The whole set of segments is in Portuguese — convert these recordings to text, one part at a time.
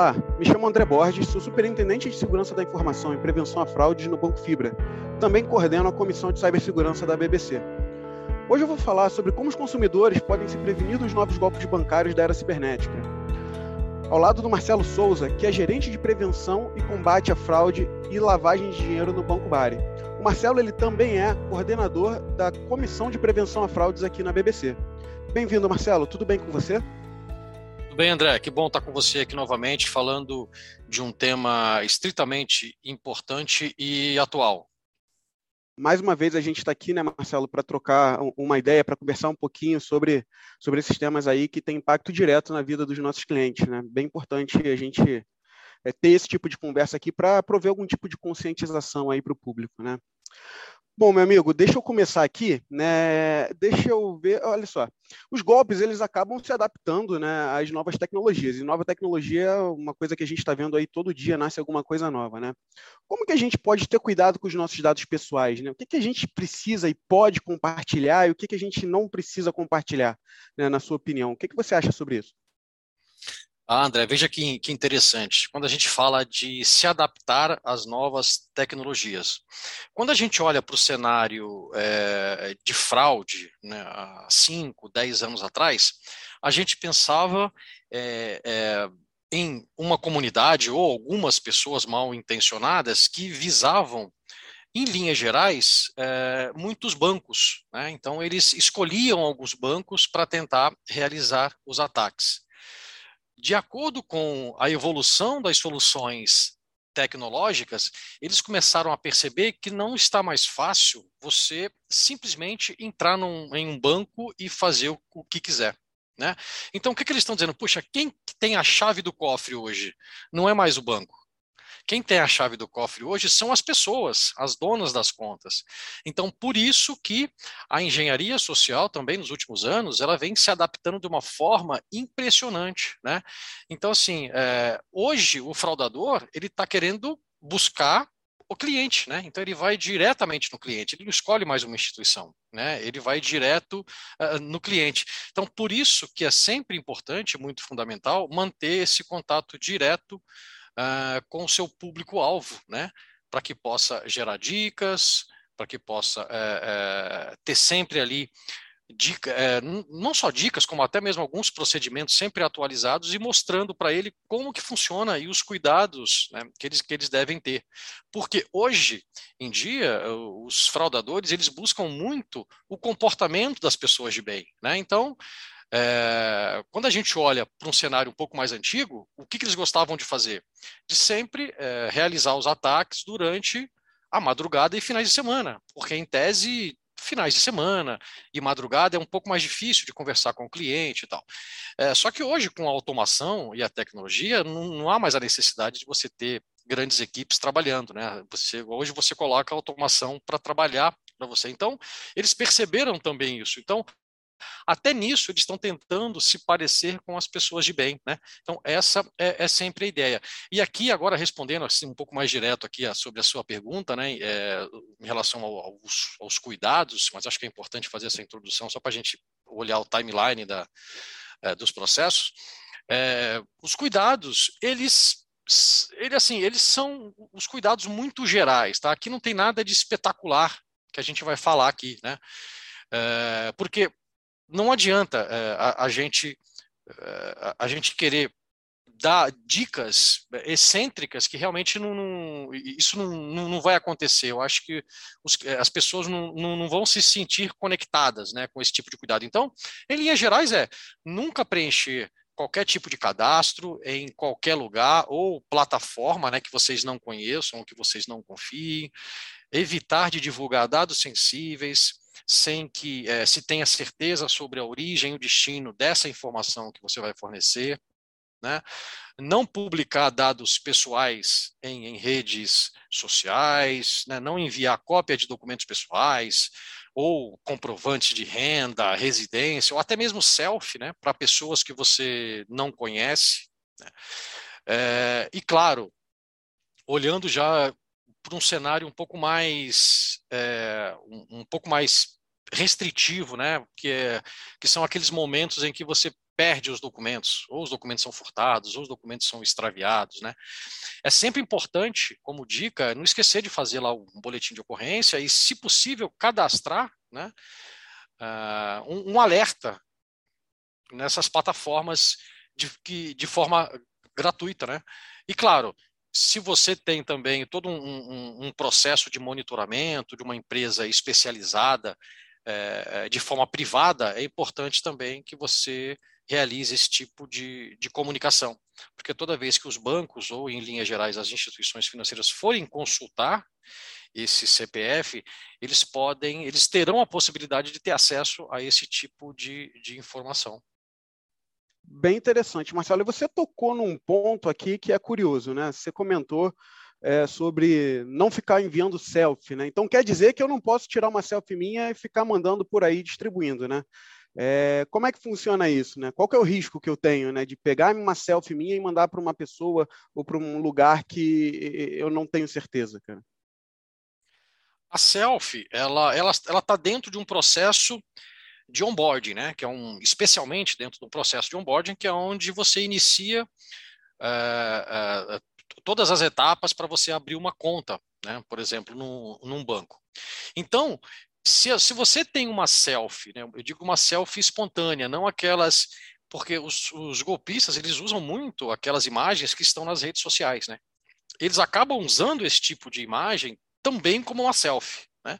Olá, me chamo André Borges, sou superintendente de segurança da informação e prevenção a fraudes no Banco Fibra. Também coordeno a comissão de cibersegurança da BBC. Hoje eu vou falar sobre como os consumidores podem se prevenir dos novos golpes bancários da era cibernética. Ao lado do Marcelo Souza, que é gerente de prevenção e combate à fraude e lavagem de dinheiro no Banco Bari. O Marcelo ele também é coordenador da comissão de prevenção a fraudes aqui na BBC. Bem-vindo, Marcelo. Tudo bem com você? Bem, André? Que bom estar com você aqui novamente, falando de um tema estritamente importante e atual. Mais uma vez a gente está aqui, né, Marcelo, para trocar uma ideia, para conversar um pouquinho sobre, sobre esses temas aí que têm impacto direto na vida dos nossos clientes. Né? Bem importante a gente é, ter esse tipo de conversa aqui para prover algum tipo de conscientização aí para o público. Né? Bom, meu amigo, deixa eu começar aqui, né? Deixa eu ver, olha só. Os golpes, eles acabam se adaptando, né, às novas tecnologias. E nova tecnologia é uma coisa que a gente está vendo aí todo dia, nasce alguma coisa nova, né? Como que a gente pode ter cuidado com os nossos dados pessoais, né? O que, que a gente precisa e pode compartilhar e o que, que a gente não precisa compartilhar, né, na sua opinião? O que, que você acha sobre isso? Ah, André, veja que, que interessante. Quando a gente fala de se adaptar às novas tecnologias. Quando a gente olha para o cenário é, de fraude, né, há 5, 10 anos atrás, a gente pensava é, é, em uma comunidade ou algumas pessoas mal intencionadas que visavam em linhas gerais, é, muitos bancos. Né? Então, eles escolhiam alguns bancos para tentar realizar os ataques de acordo com a evolução das soluções tecnológicas, eles começaram a perceber que não está mais fácil você simplesmente entrar num, em um banco e fazer o, o que quiser. Né? Então, o que, que eles estão dizendo? Puxa, quem tem a chave do cofre hoje? Não é mais o banco. Quem tem a chave do cofre hoje são as pessoas, as donas das contas. Então, por isso que a engenharia social também nos últimos anos, ela vem se adaptando de uma forma impressionante, né? Então, assim, é, hoje o fraudador ele está querendo buscar o cliente, né? Então ele vai diretamente no cliente, ele não escolhe mais uma instituição, né? Ele vai direto uh, no cliente. Então por isso que é sempre importante, muito fundamental, manter esse contato direto uh, com o seu público-alvo, né? Para que possa gerar dicas, para que possa uh, uh, ter sempre ali dica, não só dicas, como até mesmo alguns procedimentos sempre atualizados e mostrando para ele como que funciona e os cuidados né, que, eles, que eles devem ter. Porque hoje em dia, os fraudadores, eles buscam muito o comportamento das pessoas de bem. Né? Então, é, quando a gente olha para um cenário um pouco mais antigo, o que, que eles gostavam de fazer? De sempre é, realizar os ataques durante a madrugada e finais de semana, porque em tese finais de semana e madrugada é um pouco mais difícil de conversar com o cliente e tal. É, só que hoje, com a automação e a tecnologia, não, não há mais a necessidade de você ter grandes equipes trabalhando, né? Você, hoje você coloca a automação para trabalhar para você. Então, eles perceberam também isso. Então, até nisso, eles estão tentando se parecer com as pessoas de bem. Né? Então, essa é, é sempre a ideia. E aqui, agora, respondendo assim, um pouco mais direto aqui sobre a sua pergunta, né, é, em relação ao, aos, aos, cuidados, mas acho que é importante fazer essa introdução só para a gente olhar o timeline da, é, dos processos. É, os cuidados, eles ele, assim, eles são os cuidados muito gerais, tá? Aqui não tem nada de espetacular que a gente vai falar aqui, né? É, porque não adianta é, a, a, gente é, a gente querer dar dicas excêntricas que realmente não, não isso não, não, vai acontecer. Eu acho que os, as pessoas não, não, vão se sentir conectadas né, com esse tipo de cuidado. Então, em linhas gerais, é nunca preencher qualquer tipo de cadastro em qualquer lugar ou plataforma né, que vocês não conheçam ou que vocês não confiem, evitar de divulgar dados sensíveis, sem que é, se tenha certeza sobre a origem e o destino dessa informação que você vai fornecer. Né? Não publicar dados pessoais em, em redes sociais, né? não enviar cópia de documentos pessoais ou comprovantes de renda, residência, ou até mesmo selfie né? para pessoas que você não conhece. É, e claro, olhando já para um cenário um pouco mais é, um, um, pouco mais restritivo, né? Que, é, que são aqueles momentos em que você perde os documentos, ou os documentos são furtados, ou os documentos são extraviados, né? É sempre importante, como dica, não esquecer de fazer lá um boletim de ocorrência e, se possível, cadastrar, né? Uh, um, um, alerta nessas plataformas de, que, de forma gratuita, né? E claro, se você tem também todo um, um, um processo de monitoramento de uma empresa especializada é, de forma privada, é importante também que você realize esse tipo de, de comunicação. Porque toda vez que os bancos, ou em linhas gerais as instituições financeiras, forem consultar esse CPF, eles podem, eles terão a possibilidade de ter acesso a esse tipo de, de informação. Bem interessante, Marcelo. Você tocou num ponto aqui que é curioso, né? Você comentou é, sobre não ficar enviando selfie, né? Então quer dizer que eu não posso tirar uma selfie minha e ficar mandando por aí distribuindo, né? É, como é que funciona isso, né? Qual que é o risco que eu tenho, né? De pegar uma selfie minha e mandar para uma pessoa ou para um lugar que eu não tenho certeza, cara? A selfie, ela, ela, ela está dentro de um processo de onboarding, né? Que é um, especialmente dentro do processo de onboarding, que é onde você inicia uh, uh, todas as etapas para você abrir uma conta, né? Por exemplo, no, num banco. Então, se, se você tem uma selfie, né? Eu digo uma selfie espontânea, não aquelas porque os, os golpistas eles usam muito aquelas imagens que estão nas redes sociais, né? Eles acabam usando esse tipo de imagem também como uma selfie. Né?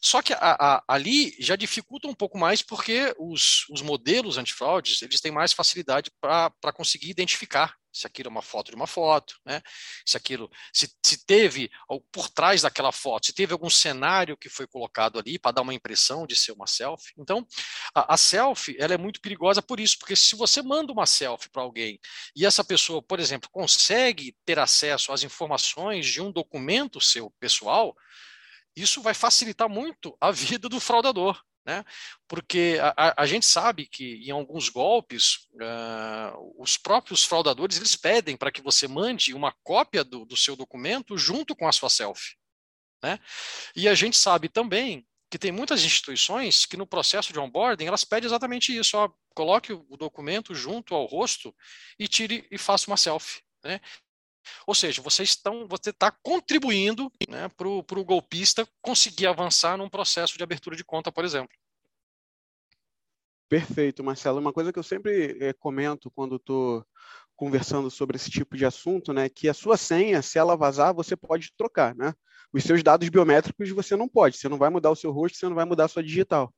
Só que a, a, ali já dificulta um pouco mais porque os, os modelos antifraudes eles têm mais facilidade para conseguir identificar se aquilo é uma foto de uma foto, né? se aquilo se, se teve por trás daquela foto, se teve algum cenário que foi colocado ali para dar uma impressão de ser uma selfie. Então, a, a selfie ela é muito perigosa por isso, porque se você manda uma selfie para alguém e essa pessoa, por exemplo, consegue ter acesso às informações de um documento seu pessoal, isso vai facilitar muito a vida do fraudador. Né? Porque a, a, gente sabe que em alguns golpes, uh, os próprios fraudadores eles pedem para que você mande uma cópia do, do seu documento junto com a sua selfie. Né? E a gente sabe também que tem muitas instituições que no processo de onboarding elas pedem exatamente isso, ó, coloque o documento junto ao rosto e tire e faça uma selfie. Né? Ou seja, vocês estão, você está contribuindo né, para o golpista conseguir avançar num processo de abertura de conta, por exemplo. Perfeito, Marcelo. Uma coisa que eu sempre é, comento quando estou conversando sobre esse tipo de assunto, né, que a sua senha, se ela vazar, você pode trocar, né? Os seus dados biométricos você não pode. Você não vai mudar o seu rosto, você não vai mudar a sua digital.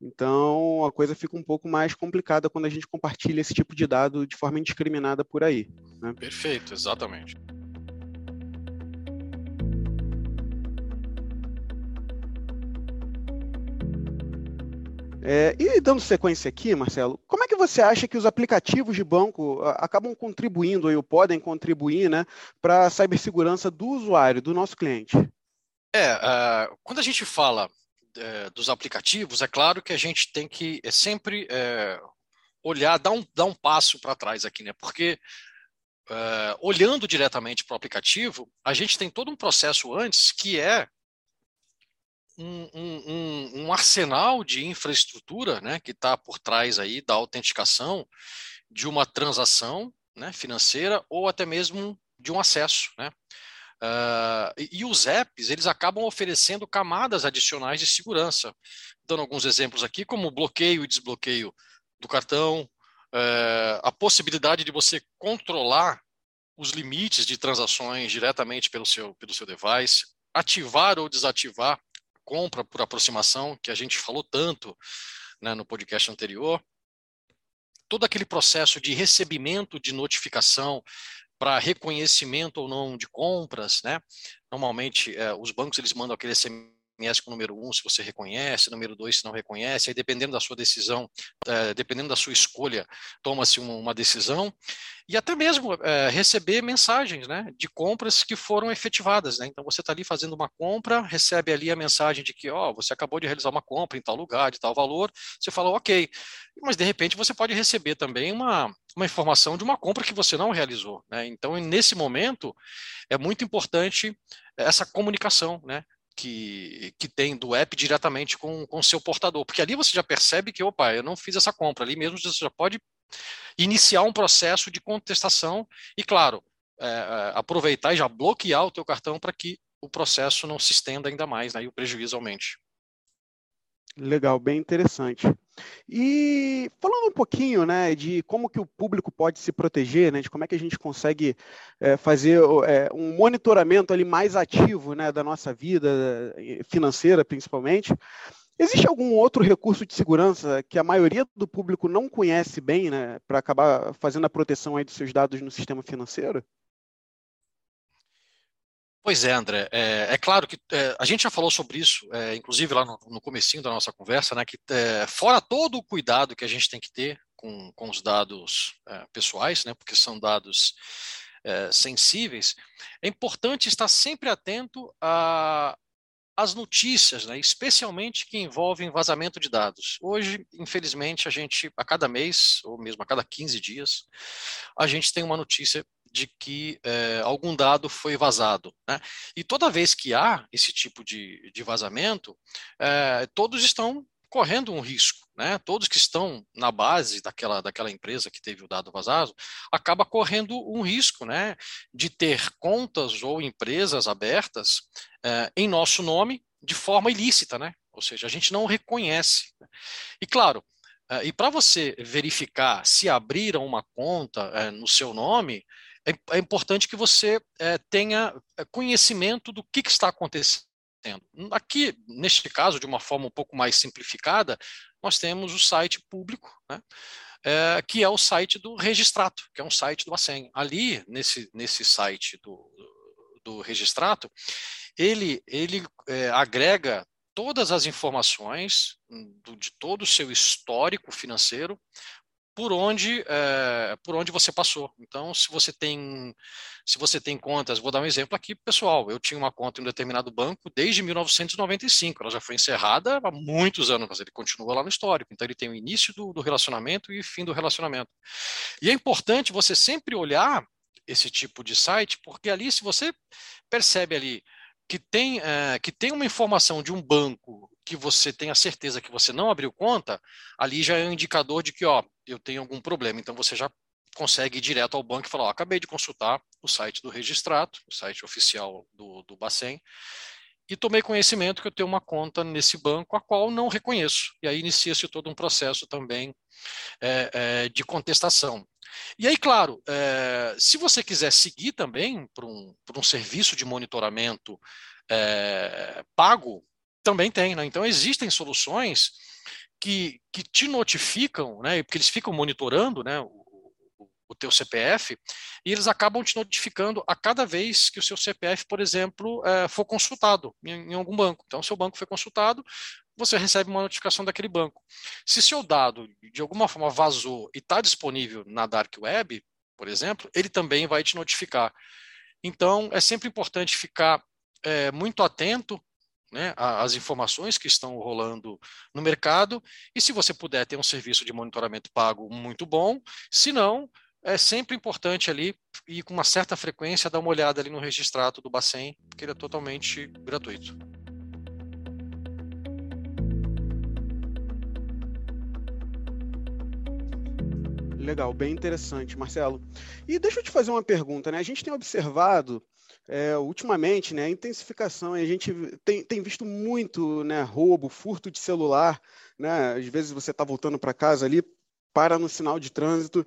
Então, a coisa fica um pouco mais complicada quando a gente compartilha esse tipo de dado de forma indiscriminada por aí. Né? Perfeito, exatamente. É, e dando sequência aqui, Marcelo, como é que você acha que os aplicativos de banco acabam contribuindo ou podem contribuir né, para a cibersegurança do usuário, do nosso cliente? É, uh, quando a gente fala é, dos aplicativos, é claro que a gente tem que é, sempre é, olhar, dar um, dar um passo para trás aqui, né? Porque é, olhando diretamente para o aplicativo, a gente tem todo um processo antes que é um, um, arsenal de infraestrutura né, que está por trás aí da autenticação de uma transação né, financeira ou até mesmo de um acesso. Né? Uh, e, e, os apps, eles acabam oferecendo camadas adicionais de segurança. Dando alguns exemplos aqui, como bloqueio e desbloqueio do cartão, uh, a possibilidade de você controlar os limites de transações diretamente pelo seu, pelo seu device, ativar ou desativar compra por aproximação, que a gente falou tanto né, no podcast anterior, todo aquele processo de recebimento de notificação para reconhecimento ou não de compras, né? Normalmente, é, os bancos eles mandam aquele SMS com o número 1 um, se você reconhece, número 2 se não reconhece, aí dependendo da sua decisão, é, dependendo da sua escolha, toma-se uma, uma, decisão, e até mesmo é, receber mensagens né, de compras que foram efetivadas. Né? Então você está ali fazendo uma compra, recebe ali a mensagem de que ó, você acabou de realizar uma compra em tal lugar, de tal valor, você fala ok, mas de repente você pode receber também uma, uma informação de uma compra que você não realizou. Né? Então, nesse momento, é muito importante essa comunicação, né? Que, que tem do app diretamente com o seu portador, porque ali você já percebe que, opa, eu não fiz essa compra, ali mesmo você já pode iniciar um processo de contestação e, claro, é, é, aproveitar e já bloquear o teu cartão para que o processo não se estenda ainda mais né, e o prejuízo aumente. Legal, bem interessante. E falando um pouquinho, né, de como que o público pode se proteger, né, de como é que a gente consegue é, fazer é, um monitoramento ali mais ativo, né, da nossa vida financeira, principalmente. Existe algum outro recurso de segurança que a maioria do público não conhece bem, né, para acabar fazendo a proteção aí dos seus dados no sistema financeiro? Pois é, André. É, é claro que é, a gente já falou sobre isso, é, inclusive lá no, no comecinho da nossa conversa, né, que é, fora todo o cuidado que a gente tem que ter com, com os dados é, pessoais, né, porque são dados é, sensíveis, é importante estar sempre atento a, às notícias, né, especialmente que envolvem vazamento de dados. Hoje, infelizmente, a gente, a cada mês, ou mesmo a cada 15 dias, a gente tem uma notícia de que é, algum dado foi vazado. Né? E toda vez que há esse tipo de, de vazamento, é, todos estão correndo um risco. Né? Todos que estão na base daquela, daquela empresa que teve o dado vazado, acaba correndo um risco né, de ter contas ou empresas abertas é, em nosso nome de forma ilícita, né? ou seja, a gente não reconhece. E claro, e para você verificar se abriram uma conta no seu nome, é, é importante que você tenha conhecimento do que, que está acontecendo. Aqui, neste caso, de uma forma um pouco mais simplificada, nós temos o site público, né, é, que é o site do Registrato, que é um site do Bacen. Ali, nesse, nesse site do, do Registrato, ele, ele é, agrega todas as informações do, de todo o seu histórico financeiro, por onde é, por onde você passou. Então, se você tem se você tem contas, vou dar um exemplo aqui, pessoal. Eu tinha uma conta em um determinado banco desde 1995. Ela já foi encerrada há muitos anos, mas ele continua lá no histórico. Então, ele tem o início do, do relacionamento e fim do relacionamento. E é importante você sempre olhar esse tipo de site, porque ali, se você percebe ali que tem, é, que tem uma informação de um banco que você tem a certeza que você não abriu conta, ali já é um indicador de que, ó, eu tenho algum problema. Então você já consegue ir direto ao banco e falar, ó, acabei de consultar o site do Registrato, o site oficial do, do Bacen, e tomei conhecimento que eu tenho uma conta nesse banco a qual não reconheço. E aí inicia-se todo um processo também é, é, de contestação. E aí, claro, é, se você quiser seguir também para um, um serviço de monitoramento é, pago, também tem. Né? Então, existem soluções que, que te notificam, né, porque eles ficam monitorando né, o, o teu CPF, e eles acabam te notificando a cada vez que o seu CPF, por exemplo, é, for consultado em, em, algum banco. Então, seu banco foi consultado, você recebe uma notificação daquele banco. Se seu dado, de alguma forma, vazou e está disponível na Dark Web, por exemplo, ele também vai te notificar. Então, é sempre importante ficar é, muito atento né, as informações que estão rolando no mercado, e se você puder ter um serviço de monitoramento pago muito bom, se não, é sempre importante ali e com uma certa frequência dar uma olhada ali no registrato do Bacen, porque ele é totalmente gratuito. Legal, bem interessante, Marcelo. E deixa eu te fazer uma pergunta, né? A gente tem observado é, ultimamente, né, a intensificação, a gente tem, tem visto muito né, roubo, furto de celular, né? Às vezes você está voltando para casa ali, para no sinal de trânsito,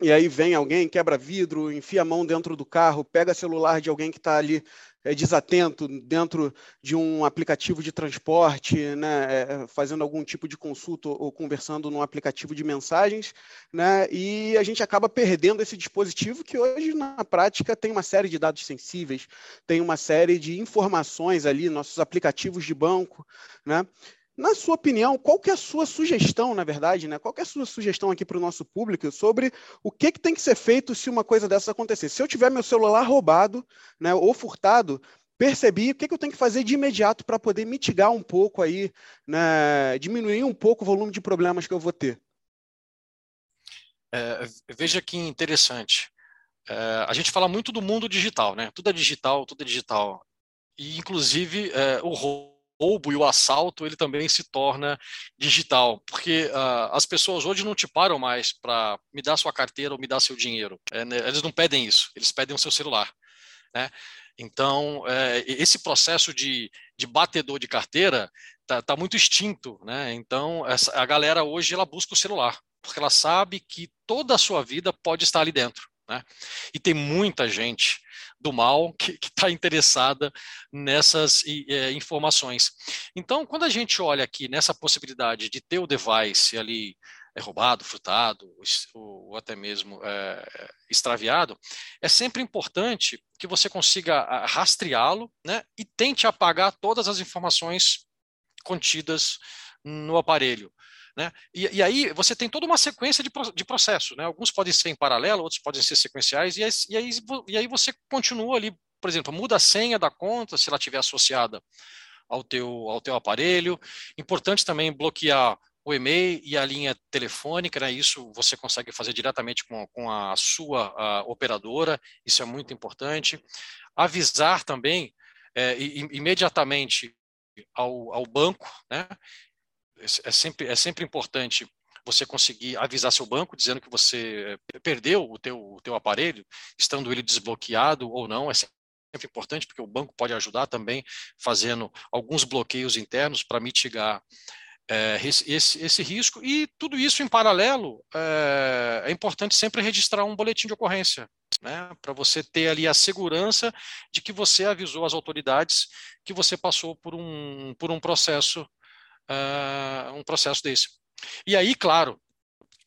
e aí vem alguém, quebra vidro, enfia a mão dentro do carro, pega celular de alguém que está ali é, desatento dentro de um aplicativo de transporte, né, é, fazendo algum tipo de consulta ou conversando num aplicativo de mensagens, né, e a gente acaba perdendo esse dispositivo que hoje, na prática, tem uma série de dados sensíveis, tem uma série de informações ali, nossos aplicativos de banco, né, na sua opinião, qual que é a sua sugestão, na verdade, né? Qual que é a sua sugestão aqui para o nosso público sobre o que, que tem que ser feito se uma coisa dessa acontecer? Se eu tiver meu celular roubado, né, ou furtado, percebi o que, que eu tenho que fazer de imediato para poder mitigar um pouco aí, né, diminuir um pouco o volume de problemas que eu vou ter. É, veja que interessante. É, a gente fala muito do mundo digital, né? Tudo é digital, tudo é digital. E, inclusive, é, o roubo e o assalto ele também se torna digital, porque uh, as pessoas hoje não te param mais para me dar sua carteira ou me dar seu dinheiro. É, né, eles não pedem isso, eles pedem o seu celular. Né? Então, é, esse processo de, de batedor de carteira está tá muito extinto. Né? Então, essa, a galera hoje ela busca o celular, porque ela sabe que toda a sua vida pode estar ali dentro. Né? E tem muita gente do mal que está interessada nessas é, informações. Então, quando a gente olha aqui nessa possibilidade de ter o device ali é, roubado, furtado, ou, até mesmo é, extraviado, é sempre importante que você consiga rastreá-lo né, e tente apagar todas as informações contidas no aparelho. Né? E, e, aí você tem toda uma sequência de, de processo. Né? Alguns podem ser em paralelo, outros podem ser sequenciais, e aí, e, aí, e aí você continua ali, por exemplo, muda a senha da conta, se ela estiver associada ao teu, ao teu aparelho. Importante também bloquear o e-mail e a linha telefônica, né? isso você consegue fazer diretamente com, com a sua a operadora, isso é muito importante. Avisar também é, imediatamente ao, ao banco, né? É sempre, é sempre importante você conseguir avisar seu banco dizendo que você eh, perdeu o teu, o teu aparelho, estando ele desbloqueado ou não, é sempre importante, porque o banco pode ajudar também fazendo alguns bloqueios internos para mitigar é, esse, esse, risco. E tudo isso em paralelo, é, é importante sempre registrar um boletim de ocorrência, né, para você ter ali a segurança de que você avisou as autoridades que você passou por um, por um processo uh, um processo desse. E aí, claro,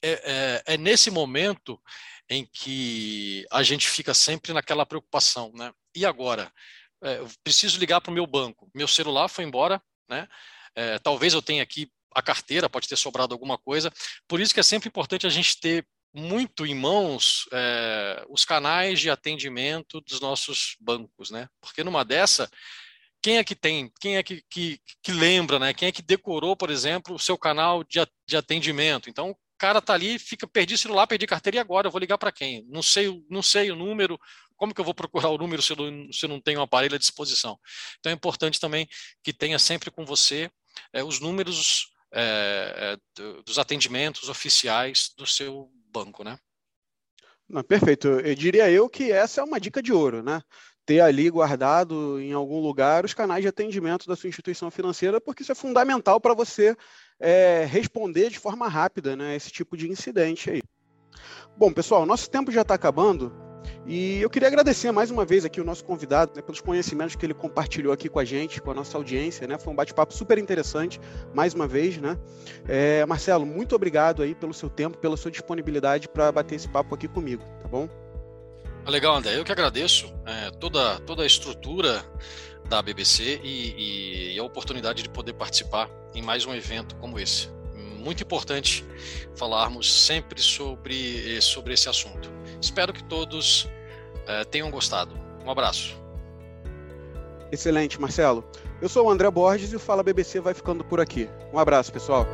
é, é, é, nesse momento em que a gente fica sempre naquela preocupação, né? E agora? É, preciso ligar para o meu banco. Meu celular foi embora, né? É, talvez eu tenha aqui a carteira, pode ter sobrado alguma coisa. Por isso que é sempre importante a gente ter muito em mãos é, os canais de atendimento dos nossos bancos, né? Porque numa dessa quem é que tem, quem é que, que, que, lembra, né? Quem é que decorou, por exemplo, o seu canal de, de atendimento? Então, o cara tá ali, fica, perdi celular, perdi carteira e agora eu vou ligar para quem? Não sei, não sei o número, como que eu vou procurar o número se eu, não, se eu não tenho um aparelho à disposição? Então é importante também que tenha sempre com você é, os números é, é, dos atendimentos oficiais do seu banco, né? Não, perfeito. Eu diria eu que essa é uma dica de ouro, né? Ter ali guardado em algum lugar os canais de atendimento da sua instituição financeira, porque isso é fundamental para você é, responder de forma rápida né, esse tipo de incidente aí. Bom, pessoal, nosso tempo já está acabando e eu queria agradecer mais uma vez aqui o nosso convidado né, pelos conhecimentos que ele compartilhou aqui com a gente, com a nossa audiência, né? Foi um bate-papo super interessante, mais uma vez, né? É, Marcelo, muito obrigado aí pelo seu tempo, pela sua disponibilidade para bater esse papo aqui comigo, tá bom? Legal, André. Eu que agradeço é, toda, toda a estrutura da BBC e, e, a oportunidade de poder participar em mais um evento como esse. Muito importante falarmos sempre sobre, sobre esse assunto. Espero que todos é, tenham gostado. Um abraço. Excelente, Marcelo. Eu sou o André Borges e o Fala BBC vai ficando por aqui. Um abraço, pessoal.